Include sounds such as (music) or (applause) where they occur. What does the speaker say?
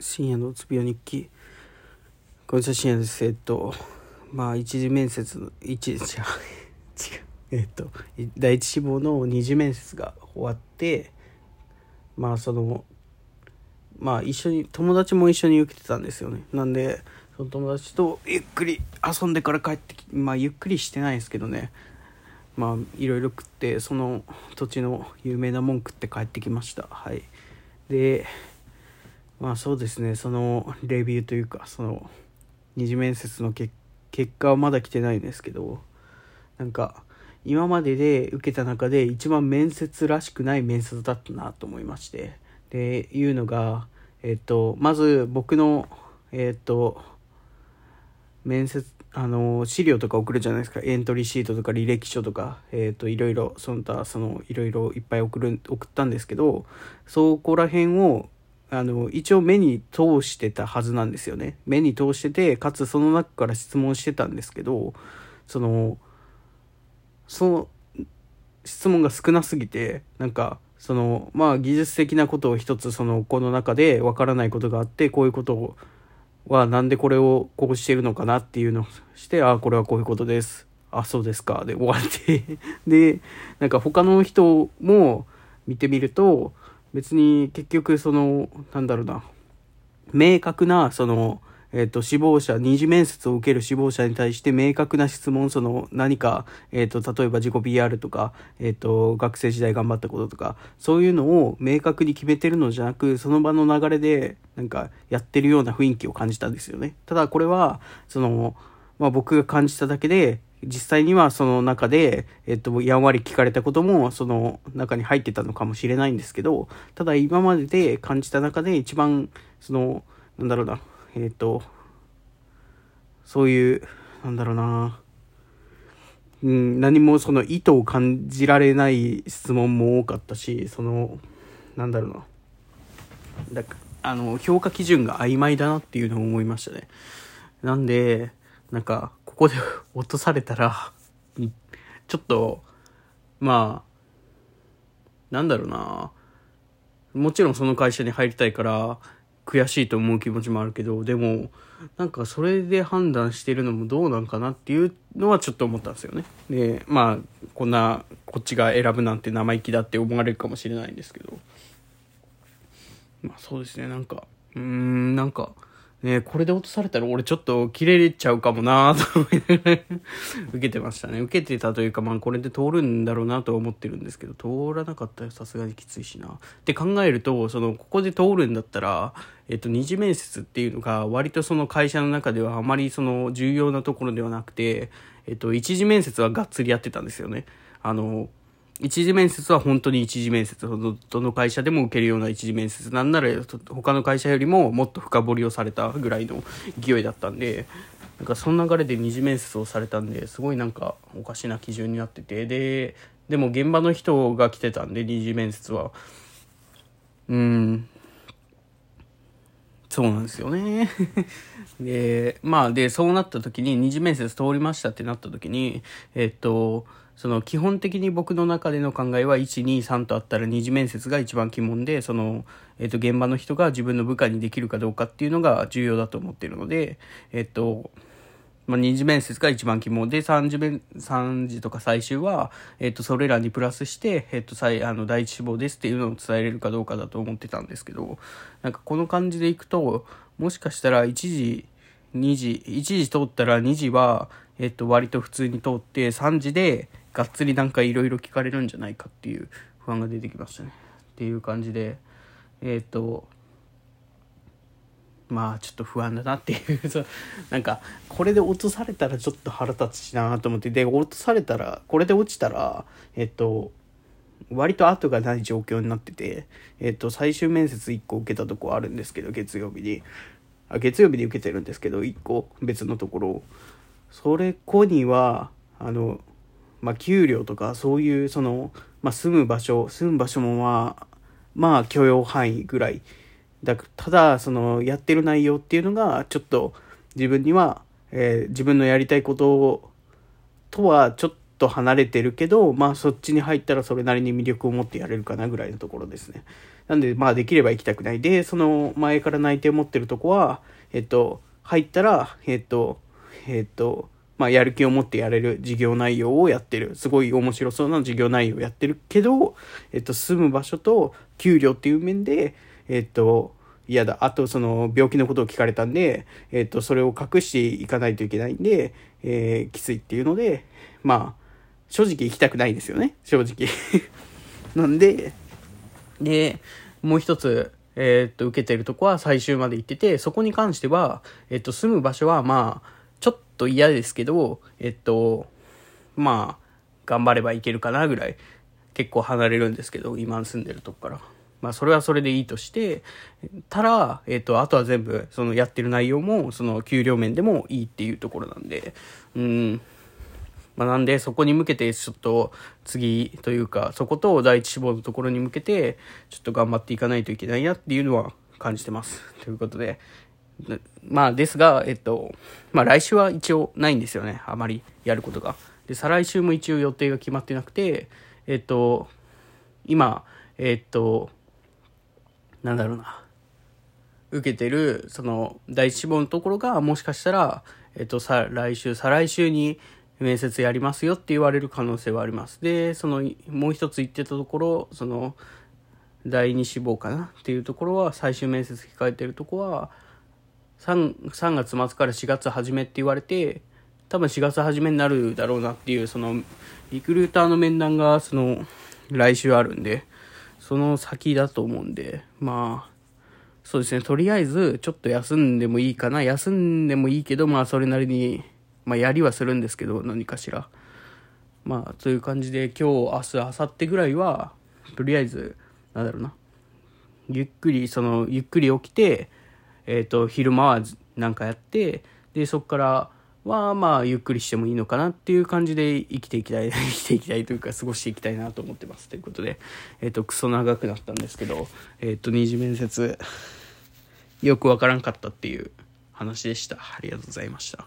深夜のうつ病日記。こんにちは深夜です。えっとまあ一次面接の一違う。(laughs) 違う。えっと第一志望の二次面接が終わってまあそのまあ一緒に友達も一緒に受けてたんですよね。なんでその友達とゆっくり遊んでから帰ってきまあゆっくりしてないですけどね。まあいろいろ食ってその土地の有名なもん食って帰ってきました。はい。でまあそうですね。そのレビューというかその二次面接の結果はまだ来てないんですけどなんか今までで受けた中で一番面接らしくない面接だったなと思いまして。でいうのがえっとまず僕のえっと面接あの資料とか送るじゃないですか。エントリーシートとか履歴書とか、えーと、いろいろその他そのいろいろいっぱい送る送ったんですけどそこら辺をあの一応目に通してたはずなんですよね。目に通しててかつその中から質問してたんですけどそのその質問が少なすぎてなんかそのまあ技術的なことを一つそのこの中でわからないことがあってこういうことをはなんでこれをこうしてるのかなっていうのをしてああこれはこういうことです。あそうですか。で終わって。でなんか他の人も見てみると別に結局そのなんだろうな明確なそのえっ、ー、と、死亡者、二次面接を受ける死亡者に対して明確な質問、その何か、えっ、ー、と、例えば自己 PR とか、えっ、ー、と、学生時代頑張ったこととか、そういうのを明確に決めてるのじゃなく、その場の流れで、なんか、やってるような雰囲気を感じたんですよね。ただ、これは、その、まあ僕が感じただけで、実際にはその中で、えっと、やんわり聞かれたことも、その中に入ってたのかもしれないんですけど、ただ今までで感じた中で一番、その、なんだろうな、えっ、と、そういう、なんだろうな、うん、何もその意図を感じられない質問も多かったし、その、なんだろうな、だあの、評価基準が曖昧だなっていうのを思いましたね。なんで、なんか、ここで (laughs) 落とされたら、ちょっと、まあ、なんだろうな、もちろんその会社に入りたいから、悔しいと思う気持ちもあるけど、でも、なんかそれで判断してるのもどうなんかなっていうのはちょっと思ったんですよね。で、まあ、こんな、こっちが選ぶなんて生意気だって思われるかもしれないんですけど。まあそうですね、なんか、うーん、なんか、ね、これで落とされたら俺ちょっと切れちゃうかもな (laughs) と思い受けてましたね。受けてたというか、まあこれで通るんだろうなとは思ってるんですけど、通らなかったらさすがにきついしな。って考えると、その、ここで通るんだったら、えっと、二次面接っていうのが割とその会社の中ではあまりその重要なところではなくて、えっと、一次面接はがっつりやってたんですよね。あの、一次面接は本当に一次面接。どの会社でも受けるような一次面接。なんなら他の会社よりももっと深掘りをされたぐらいの勢いだったんで、なんかその流れで二次面接をされたんで、すごいなんかおかしな基準になってて、で、でも現場の人が来てたんで、二次面接は。うん。そうなんですよね。(laughs) で、まあ、で、そうなった時に、二次面接通りましたってなった時に、えっと、その基本的に僕の中での考えは123とあったら二次面接が一番鬼門でその、えー、と現場の人が自分の部下にできるかどうかっていうのが重要だと思ってるので、えっ、ー、とまあ、二次面接が一番鬼門で三次面三次とか最終は、えっ、ー、とそれらにプラスして、えっ、ー、と最あの第一志望ですっていうのを伝えれるかどうかだと思ってたんですけどなんかこの感じでいくともしかしたら1時2時1時通ったら2時は、えっ、と割と普通に通って3時でがっつりなんかいろいろ聞かれるんじゃないかっていう不安が出てきましたね。っていう感じで、えっ、ー、と、まあちょっと不安だなっていう (laughs) なんかこれで落とされたらちょっと腹立つしなと思ってで落とされたらこれで落ちたらえっと割と後がない状況になっててえっと最終面接1個受けたとこあるんですけど月曜日にあ月曜日に受けてるんですけど1個別のところそれ子にはあのまあ、給料とかそういうその、まあ、住む場所住む場所もまあまあ許容範囲ぐらいだただそのやってる内容っていうのがちょっと自分には、えー、自分のやりたいこととはちょっと離れてるけど、まあそっちに入ったらそれなりに魅力を持ってやれるかなぐらいのところですね。なんでまあできれば行きたくない。で、その前から内定を持ってるとこは、えっと、入ったら、えっと、えっと、まあやる気を持ってやれる事業内容をやってる。すごい面白そうな事業内容をやってるけど、えっと、住む場所と給料っていう面で、えっと、嫌だ。あと、その、病気のことを聞かれたんで、えっと、それを隠していかないといけないんで、えー、きついっていうので、まあ、正直行きたくないんですよね。正直。(laughs) なんで、で、もう一つ、えー、っと、受けてるとこは最終まで行ってて、そこに関しては、えっと、住む場所は、まあ、と嫌ですけど、えっと、まあ、頑張ればいけるかなぐらい、結構離れるんですけど、今住んでるとこから。まあ、それはそれでいいとして、ただ、えっ、と、あとは全部、そのやってる内容も、その給料面でもいいっていうところなんで、うん、まあ、なんで、そこに向けて、ちょっと、次というか、そこと第一志望のところに向けて、ちょっと頑張っていかないといけないなっていうのは感じてます。ということで、まあ、ですが、えっと、まあ、来週は一応ないんですよね。あまりやることが。で、再来週も一応予定が決まってなくて、えっと、今、えっと、なんだろうな、受けてる、その、第一志望のところが、もしかしたら、えっと、さ、来週、再来週に面接やりますよって言われる可能性はあります。で、その、もう一つ言ってたところ、その、第二志望かなっていうところは、最終面接控えてるとこは、3, 3月末から4月初めって言われて、多分4月初めになるだろうなっていう、その、リクルーターの面談が、その、来週あるんで、その先だと思うんで、まあ、そうですね、とりあえず、ちょっと休んでもいいかな。休んでもいいけど、まあ、それなりに、まあ、やりはするんですけど、何かしら。まあ、という感じで、今日、明日、明後日ぐらいは、とりあえず、なんだろうな。ゆっくり、その、ゆっくり起きて、えっ、と、昼間はなんかやって、で、そこから、は、まあ、ゆっくりしてもいいのかなっていう感じで生きていきたい、(laughs) 生きていきたいというか、過ごしていきたいなと思ってます。ということで、えっ、と、クソ長くなったんですけど、えっ、と、二次面接、よくわからんかったっていう話でした。ありがとうございました。